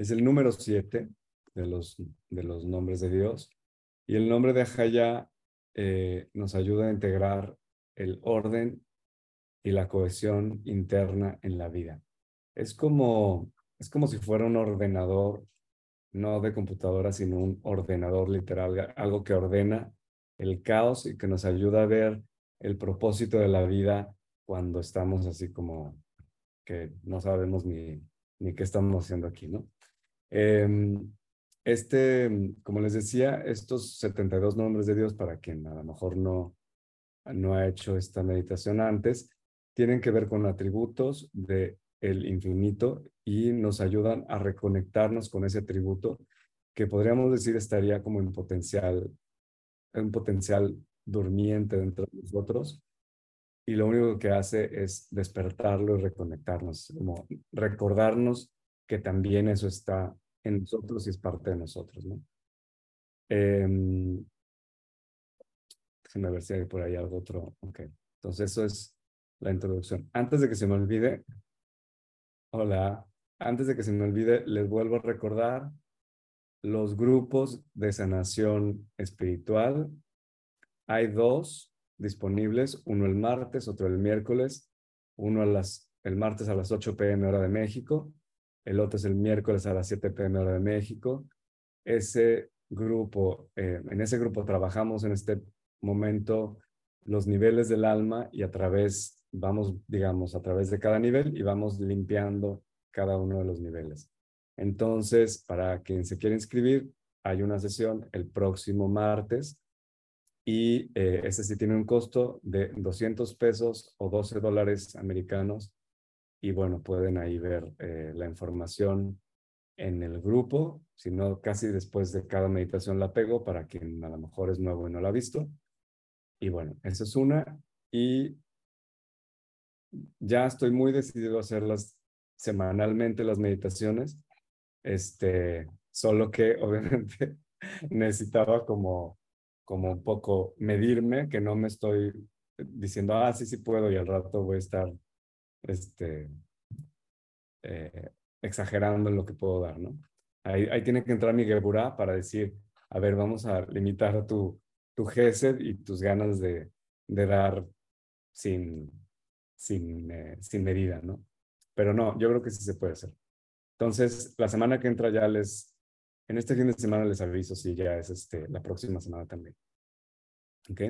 Es el número siete de los, de los nombres de Dios. Y el nombre de Ahaya eh, nos ayuda a integrar el orden y la cohesión interna en la vida. Es como, es como si fuera un ordenador, no de computadora, sino un ordenador literal, algo que ordena el caos y que nos ayuda a ver el propósito de la vida cuando estamos así como que no sabemos ni, ni qué estamos haciendo aquí, ¿no? Em, este, como les decía, estos 72 nombres de Dios, para quien a lo mejor no, no ha hecho esta meditación antes, tienen que ver con atributos de el infinito y nos ayudan a reconectarnos con ese atributo que podríamos decir estaría como en potencial, en potencial durmiente dentro de nosotros y lo único que hace es despertarlo y reconectarnos, como recordarnos que también eso está en nosotros y es parte de nosotros, ¿no? Eh, déjenme ver si hay por ahí algo otro. Ok, entonces eso es la introducción. Antes de que se me olvide, hola, antes de que se me olvide, les vuelvo a recordar los grupos de sanación espiritual. Hay dos disponibles, uno el martes, otro el miércoles, uno a las, el martes a las 8 pm hora de México, el otro es el miércoles a las 7 pm hora de México. Ese grupo, eh, en ese grupo trabajamos en este momento los niveles del alma y a través, vamos, digamos, a través de cada nivel y vamos limpiando cada uno de los niveles. Entonces, para quien se quiere inscribir, hay una sesión el próximo martes y eh, ese sí tiene un costo de 200 pesos o 12 dólares americanos y bueno, pueden ahí ver eh, la información en el grupo, si no, casi después de cada meditación la pego para quien a lo mejor es nuevo y no la ha visto. Y bueno, esa es una. Y ya estoy muy decidido a hacerlas semanalmente, las meditaciones. Este, solo que obviamente necesitaba como, como un poco medirme, que no me estoy diciendo, ah, sí, sí puedo y al rato voy a estar este, eh, exagerando en lo que puedo dar, ¿no? Ahí, ahí tiene que entrar mi Geburá para decir, a ver, vamos a limitar tu, tu gesed y tus ganas de, de dar sin, sin, eh, sin medida, ¿no? Pero no, yo creo que sí se puede hacer. Entonces, la semana que entra ya les, en este fin de semana les aviso si ya es este, la próxima semana también. ¿Ok?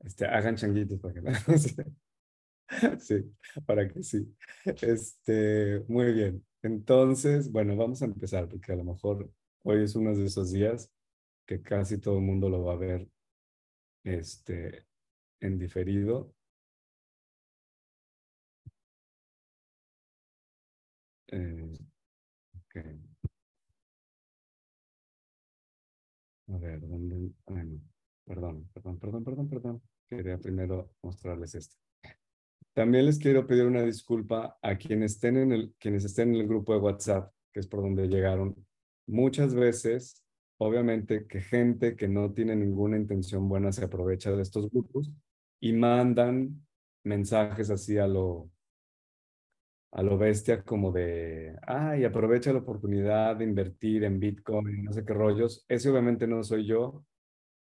Este, hagan changuitos para que Sí, para que sí. Este, muy bien. Entonces, bueno, vamos a empezar porque a lo mejor hoy es uno de esos días que casi todo el mundo lo va a ver este, en diferido. Eh, A ver, ¿dónde? Perdón, perdón, perdón, perdón. Quería primero mostrarles esto. También les quiero pedir una disculpa a quienes estén en el, quienes estén en el grupo de WhatsApp, que es por donde llegaron. Muchas veces, obviamente, que gente que no tiene ninguna intención buena se aprovecha de estos grupos y mandan mensajes así a lo, a lo bestia como de, ay, aprovecha la oportunidad de invertir en Bitcoin, no sé qué rollos. Ese obviamente no soy yo.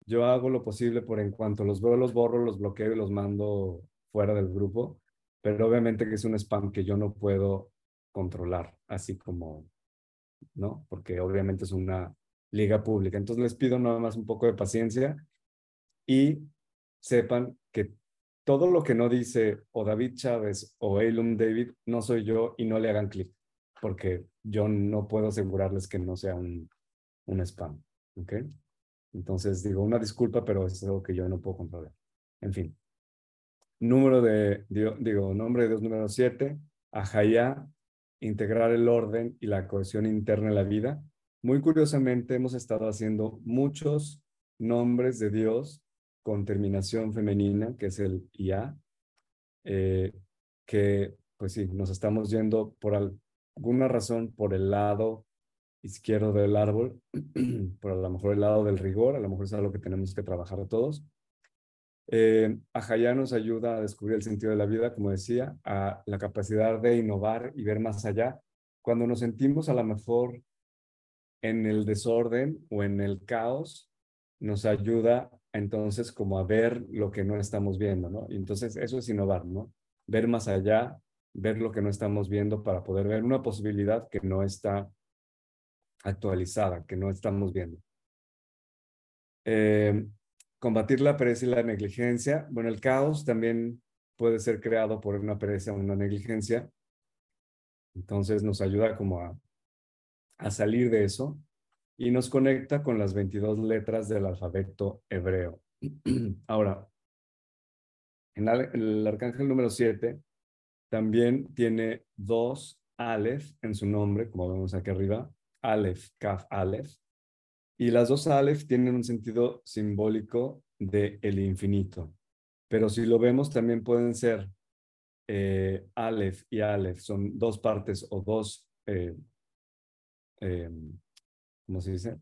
Yo hago lo posible por en cuanto los veo, los borro, los bloqueo y los mando fuera del grupo pero obviamente que es un spam que yo no puedo controlar, así como, ¿no? Porque obviamente es una liga pública. Entonces les pido nada más un poco de paciencia y sepan que todo lo que no dice o David Chávez o Elum David no soy yo y no le hagan clic, porque yo no puedo asegurarles que no sea un, un spam, ¿ok? Entonces digo una disculpa, pero es algo que yo no puedo controlar. En fin, número de, digo, nombre de Dios número 7, Ajayá, integrar el orden y la cohesión interna en la vida. Muy curiosamente hemos estado haciendo muchos nombres de Dios con terminación femenina, que es el IA, eh, que pues sí, nos estamos yendo por alguna razón por el lado izquierdo del árbol, por a lo mejor el lado del rigor, a lo mejor es algo que tenemos que trabajar todos, eh, nos ayuda a descubrir el sentido de la vida, como decía, a la capacidad de innovar y ver más allá. Cuando nos sentimos a lo mejor en el desorden o en el caos nos ayuda entonces como a ver lo que no estamos viendo, ¿no? Y entonces eso es innovar, ¿no? Ver más allá, ver lo que no estamos viendo para poder ver una posibilidad que no está actualizada, que no estamos viendo. Eh, combatir la pereza y la negligencia. Bueno, el caos también puede ser creado por una pereza o una negligencia. Entonces nos ayuda como a, salir de eso y nos conecta con las 22 letras del alfabeto hebreo. Ahora, el arcángel número 7 también tiene dos Aleph en su nombre, como vemos aquí arriba, Aleph, Kaf, Aleph. Y las dos Aleph tienen un sentido simbólico de el infinito. Pero si lo vemos, también pueden ser eh, Aleph y Aleph. Son dos partes o dos eh, em, ¿cómo se dice?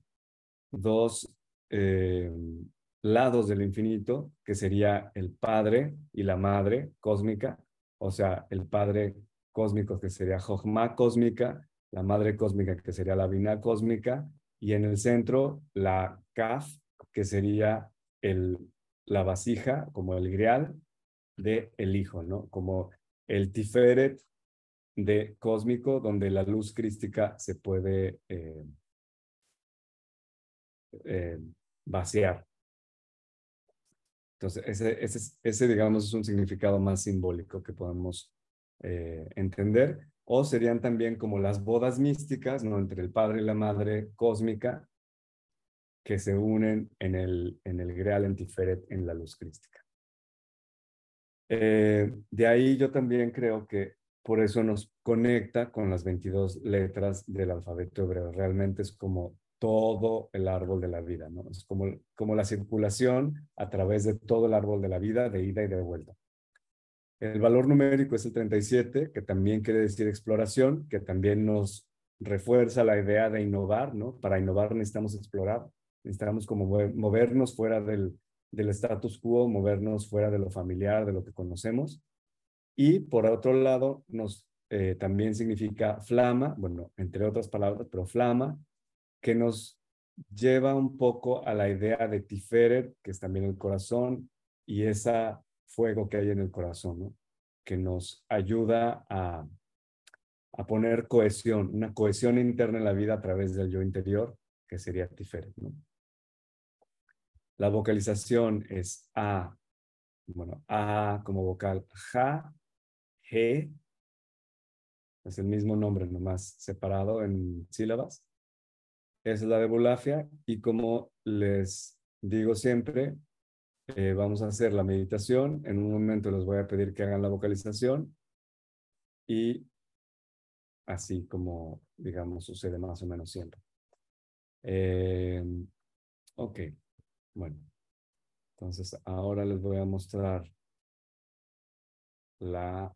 Dos eh, lados del infinito, que sería el Padre y la Madre cósmica, o sea, el Padre cósmico que sería Jochma cósmica, la Madre cósmica que sería la Vina cósmica, y en el centro la Kaf, que sería el, la vasija, como el grial de Hijo, ¿no? Como el Tiferet de cósmico, donde la luz crística se puede eh, eh, vaciar. Entonces, ese, ese, ese, digamos, es un significado más simbólico que podemos eh, entender. O serían también como las bodas místicas, ¿no? Entre el padre y la madre cósmica, que se unen en el, en el Greal Entiferet en la luz crística. Eh, de ahí yo también creo que por eso nos conecta con las 22 letras del alfabeto hebreo. Realmente es como todo el árbol de la vida, ¿no? Es como, como la circulación a través de todo el árbol de la vida, de ida y de vuelta. El valor numérico es el 37, que también quiere decir exploración, que también nos refuerza la idea de innovar, ¿no? Para innovar necesitamos explorar, necesitamos como movernos fuera del, del status quo, movernos fuera de lo familiar, de lo que conocemos. Y por otro lado, nos eh, también significa flama, bueno, entre otras palabras, pero flama que nos lleva un poco a la idea de Tiferet, que es también el corazón, y ese fuego que hay en el corazón, ¿no? que nos ayuda a, a poner cohesión, una cohesión interna en la vida a través del yo interior, que sería Tiferet. ¿no? La vocalización es A, bueno, A como vocal, Ja, G, es el mismo nombre, nomás separado en sílabas es la de Bulafia y como les digo siempre, eh, vamos a hacer la meditación. En un momento les voy a pedir que hagan la vocalización y así como, digamos, sucede más o menos siempre. Eh, ok, bueno. Entonces, ahora les voy a mostrar la...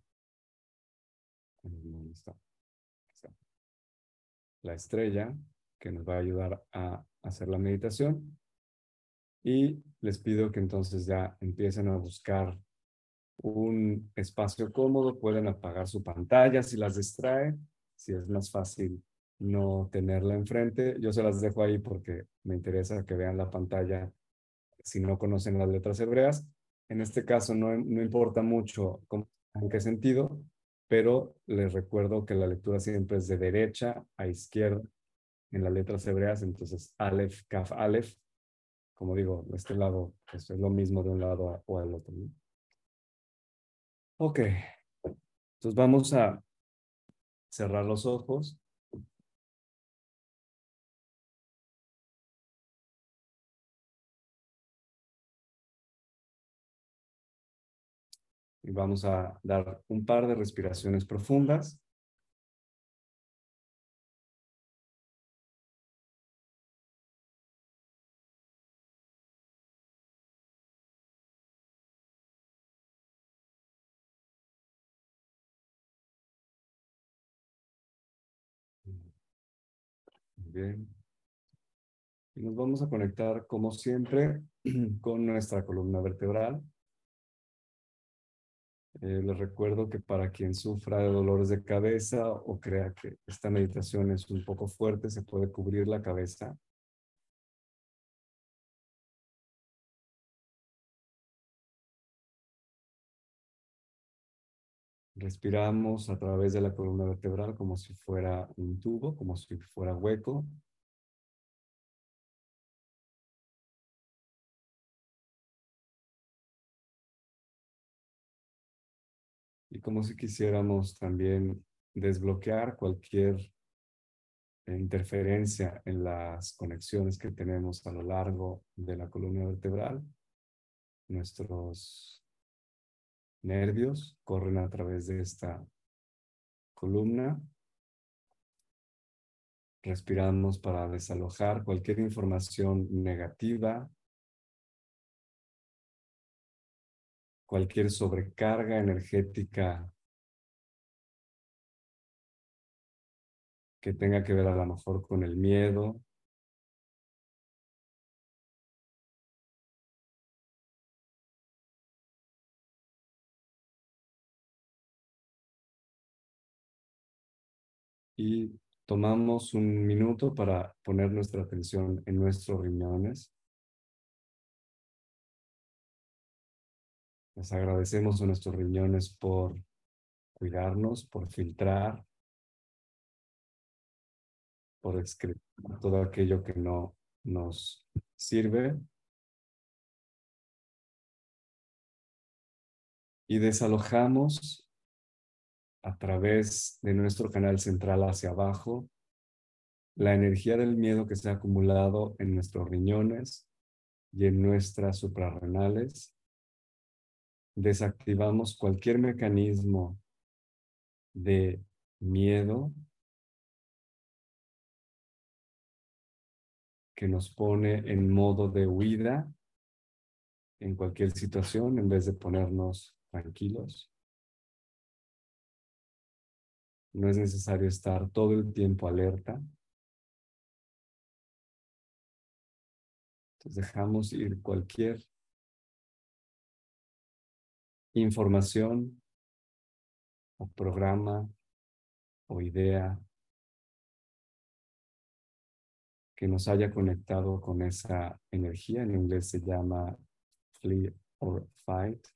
La estrella que nos va a ayudar a hacer la meditación. Y les pido que entonces ya empiecen a buscar un espacio cómodo, pueden apagar su pantalla si las distrae, si es más fácil no tenerla enfrente. Yo se las dejo ahí porque me interesa que vean la pantalla si no conocen las letras hebreas. En este caso no, no importa mucho en qué sentido, pero les recuerdo que la lectura siempre es de derecha a izquierda en las letras hebreas, entonces Aleph, Kaf, Aleph, como digo, de este lado pues, es lo mismo de un lado o al otro. Ok, entonces vamos a cerrar los ojos. Y vamos a dar un par de respiraciones profundas. Bien. Y nos vamos a conectar, como siempre, con nuestra columna vertebral. Eh, les recuerdo que para quien sufra de dolores de cabeza o crea que esta meditación es un poco fuerte, se puede cubrir la cabeza. Respiramos a través de la columna vertebral como si fuera un tubo, como si fuera hueco. y como si quisiéramos también desbloquear cualquier interferencia en las conexiones que tenemos a lo largo de la columna vertebral. Nuestros nervios corren a través de esta columna. Respiramos para desalojar cualquier información negativa cualquier sobrecarga energética que tenga que ver a lo mejor con el miedo. Y tomamos un minuto para poner nuestra atención en nuestros riñones. Les agradecemos a nuestros riñones por cuidarnos, por filtrar, por excretar todo aquello que no nos sirve. Y desalojamos a través de nuestro canal central hacia abajo la energía del miedo que se ha acumulado en nuestros riñones y en nuestras suprarrenales desactivamos cualquier mecanismo de miedo que nos pone en modo de huida en cualquier situación en vez de ponernos tranquilos. No es necesario estar todo el tiempo alerta. Entonces dejamos ir cualquier información o programa o idea que nos haya conectado con esa energía. En inglés se llama flee or fight.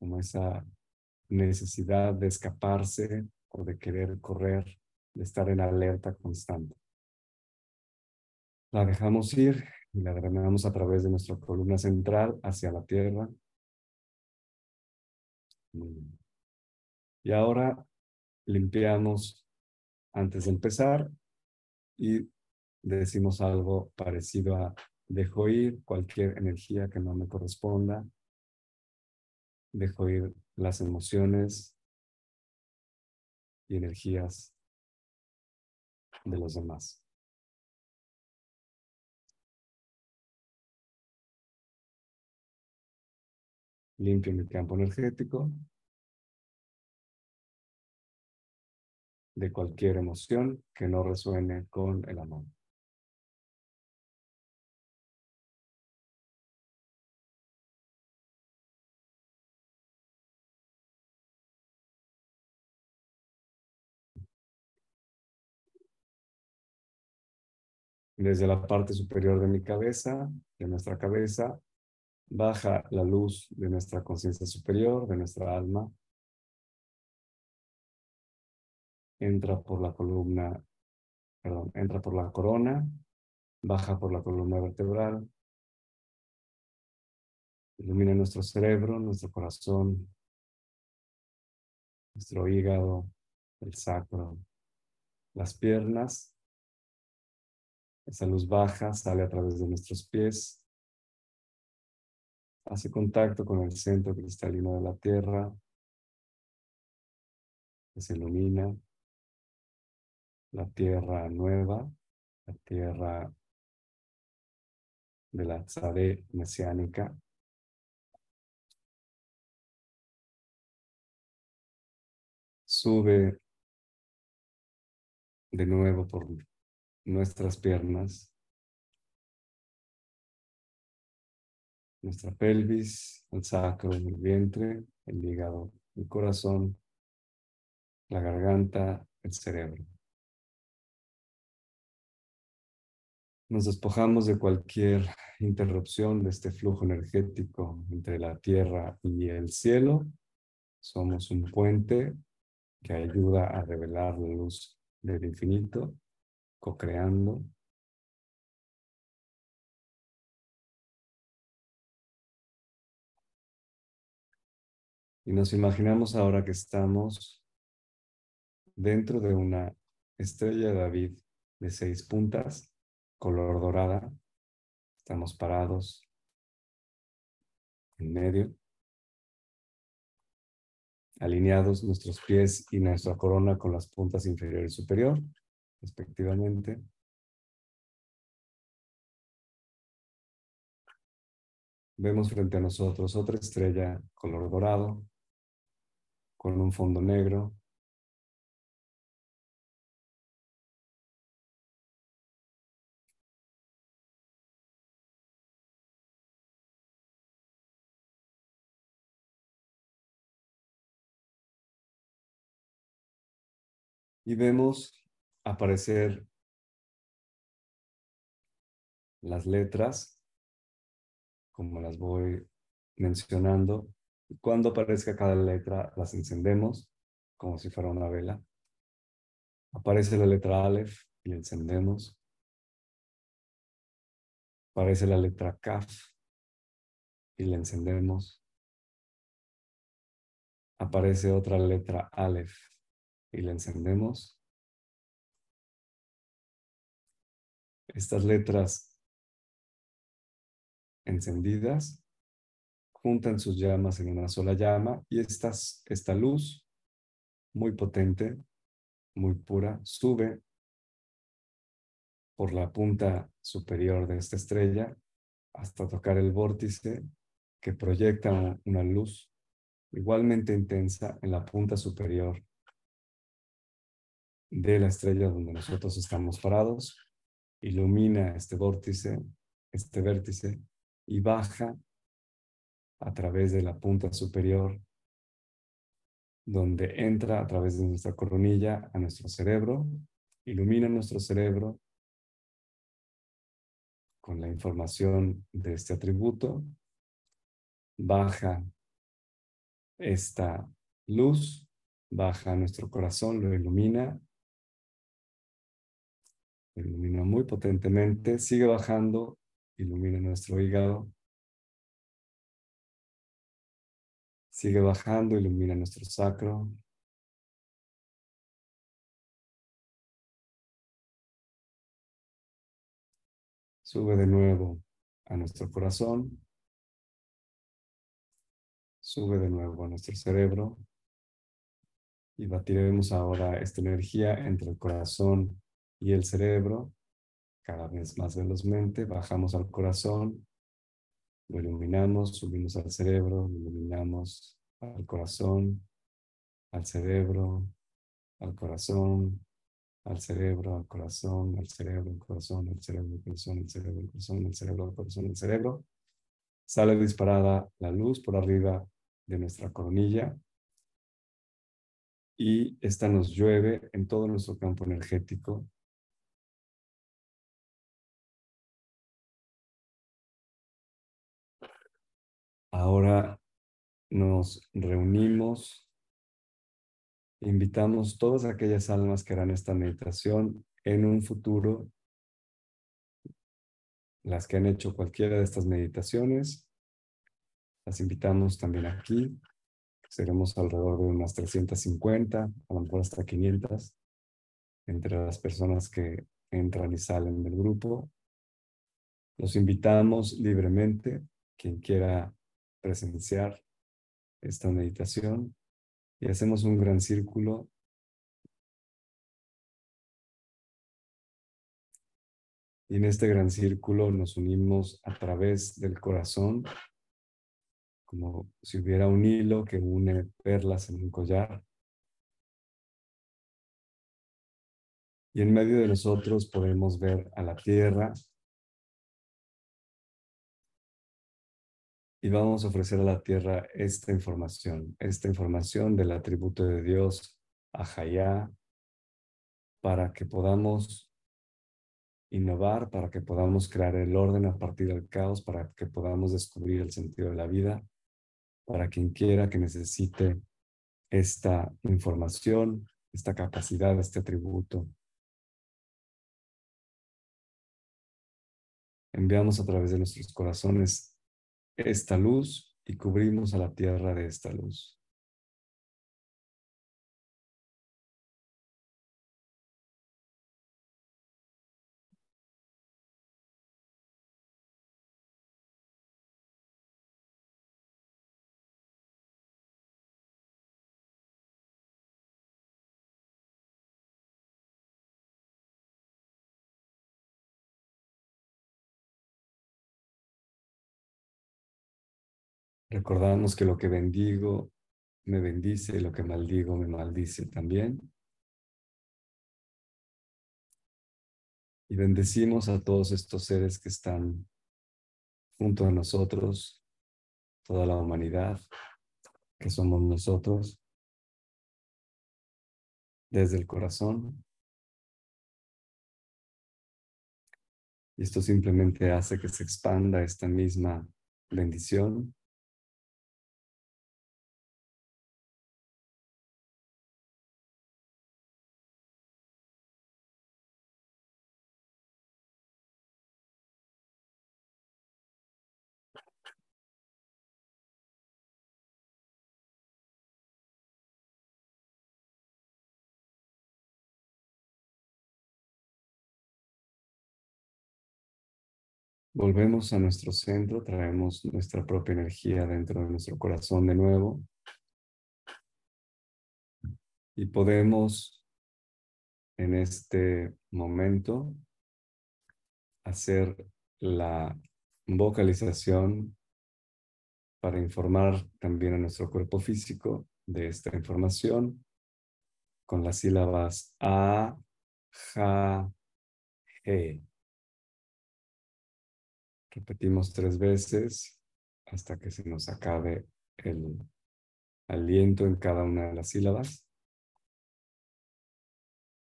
Como esa necesidad de escaparse o de querer correr, de estar en alerta constante. La dejamos ir y la drenamos a través de nuestra columna central hacia la tierra. Y ahora limpiamos antes de empezar y decimos algo parecido a dejo ir cualquier energía que no me corresponda, dejo ir las emociones y energías de los demás. limpio mi campo energético de cualquier emoción que no resuene con el amor. Desde la parte superior de mi cabeza, de nuestra cabeza, baja la luz de nuestra conciencia superior, de nuestra alma. Entra por la columna, perdón, entra por la corona, baja por la columna vertebral, ilumina nuestro cerebro, nuestro corazón, nuestro hígado, el sacro, las piernas. Esa luz baja sale a través de nuestros pies. Hace contacto con el centro cristalino de la Tierra, se ilumina. La Tierra nueva, la Tierra de la Tzadé mesiánica. Sube de nuevo por nuestras piernas nuestra pelvis, el sacro, el vientre, el hígado, el corazón, la garganta, el cerebro. Nos despojamos de cualquier interrupción de este flujo energético entre la tierra y el cielo. Somos un puente que ayuda a revelar la luz del infinito, co-creando. Y nos imaginamos ahora que estamos dentro de una estrella de David de seis puntas color dorada. Estamos parados en medio, alineados nuestros pies y nuestra corona con las puntas inferior y superior, respectivamente. Vemos frente a nosotros otra estrella color dorado, con un fondo negro, y vemos aparecer las letras, como las voy mencionando. Y cuando aparezca cada letra, las encendemos como si fuera una vela. Aparece la letra Aleph y la encendemos. Aparece la letra Kaf y la encendemos. Aparece otra letra Aleph y la encendemos. Estas letras encendidas juntan sus llamas en una sola llama y estas, esta luz muy potente, muy pura, sube por la punta superior de esta estrella hasta tocar el vórtice que proyecta una luz igualmente intensa en la punta superior de la estrella donde nosotros estamos parados, ilumina este vórtice, este vértice, y baja a través de la punta superior, donde entra a través de nuestra coronilla a nuestro cerebro, ilumina nuestro cerebro con la información de este atributo, baja esta luz, baja a nuestro corazón, lo ilumina ilumina muy potentemente, sigue bajando, ilumina nuestro hígado, sigue bajando, ilumina nuestro sacro, sube de nuevo a nuestro corazón, sube de nuevo a nuestro cerebro. Y batiremos ahora esta energía entre el corazón y el cerebro, cada vez más velozmente, bajamos al corazón, lo iluminamos, subimos al cerebro, lo iluminamos al corazón, al cerebro, al corazón, al cerebro, al corazón, al cerebro, al corazón, al cerebro, al corazón, al cerebro, al corazón, al cerebro, al corazón, al cerebro. Sale disparada la luz por arriba de nuestra coronilla y esta nos llueve en todo nuestro campo energético Ahora nos reunimos, invitamos todas aquellas almas que harán esta meditación en un futuro, las que han hecho cualquiera de estas meditaciones, las invitamos también aquí, seremos alrededor de unas 350, a lo mejor hasta 500, entre las personas que entran y salen del grupo. Los invitamos libremente, quien quiera presenciar esta meditación y hacemos un gran círculo Y en este gran círculo nos unimos a través del corazón, como si hubiera un hilo que une perlas en un collar. Y en medio de nosotros podemos ver a la tierra Y vamos a ofrecer a la tierra esta información, esta información del atributo de Dios, Ajayá, para que podamos innovar, para que podamos crear el orden a partir del caos, para que podamos descubrir el sentido de la vida, para quien quiera que necesite esta información, esta capacidad, este atributo. Enviamos a través de nuestros corazones esta luz y cubrimos a la tierra de esta luz. Recordamos que lo que bendigo me bendice y lo que maldigo me maldice también. Y bendecimos a todos estos seres que están junto a nosotros, toda la humanidad, que somos nosotros, desde el corazón. Y esto simplemente hace que se expanda esta misma bendición Volvemos a nuestro centro, traemos nuestra propia energía dentro de nuestro corazón de nuevo. Y podemos en este momento hacer la vocalización para informar también a nuestro cuerpo físico de esta información con las sílabas A, Ja, He. Repetimos tres veces hasta que se nos acabe el aliento en cada una de las sílabas.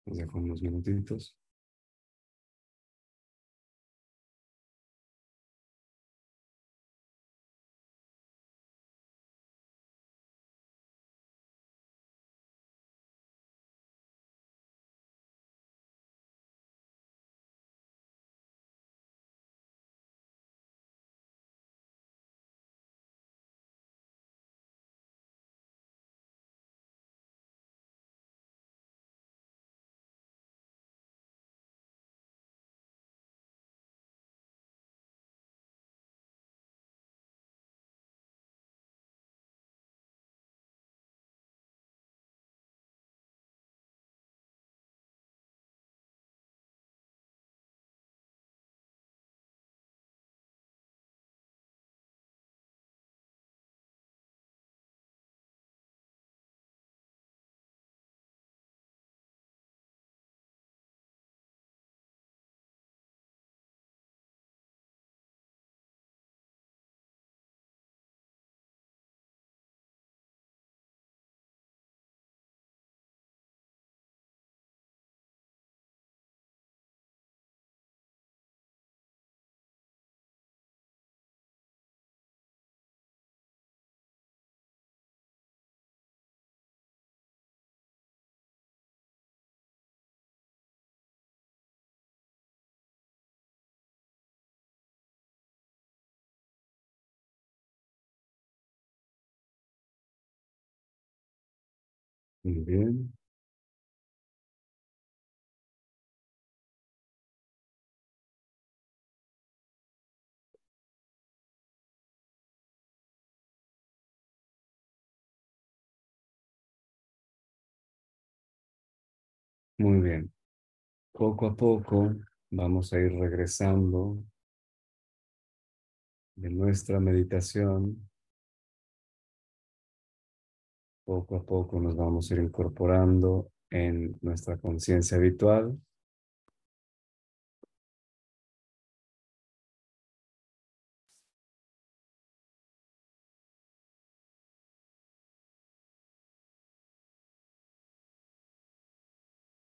Nos dejo unos minutitos. Muy bien. Muy bien. Poco a poco vamos a ir regresando de nuestra meditación poco a poco nos vamos a ir incorporando en nuestra conciencia habitual.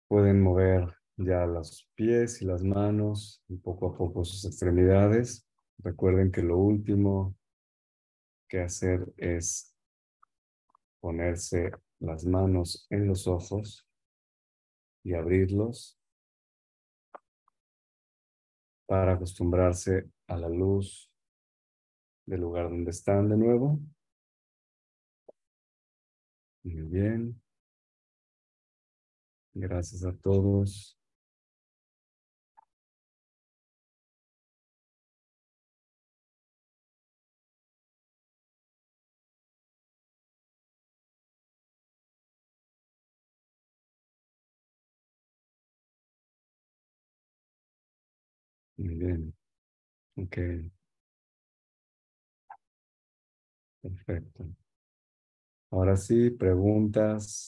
Pueden mover ya los pies y las manos y poco a poco sus extremidades. Recuerden que lo último que hacer es ponerse las manos en los ojos y abrirlos para acostumbrarse a la luz del lugar donde están de nuevo. Muy bien. Gracias a todos. Muy bien. Ok. Perfecto. Ahora sí, preguntas,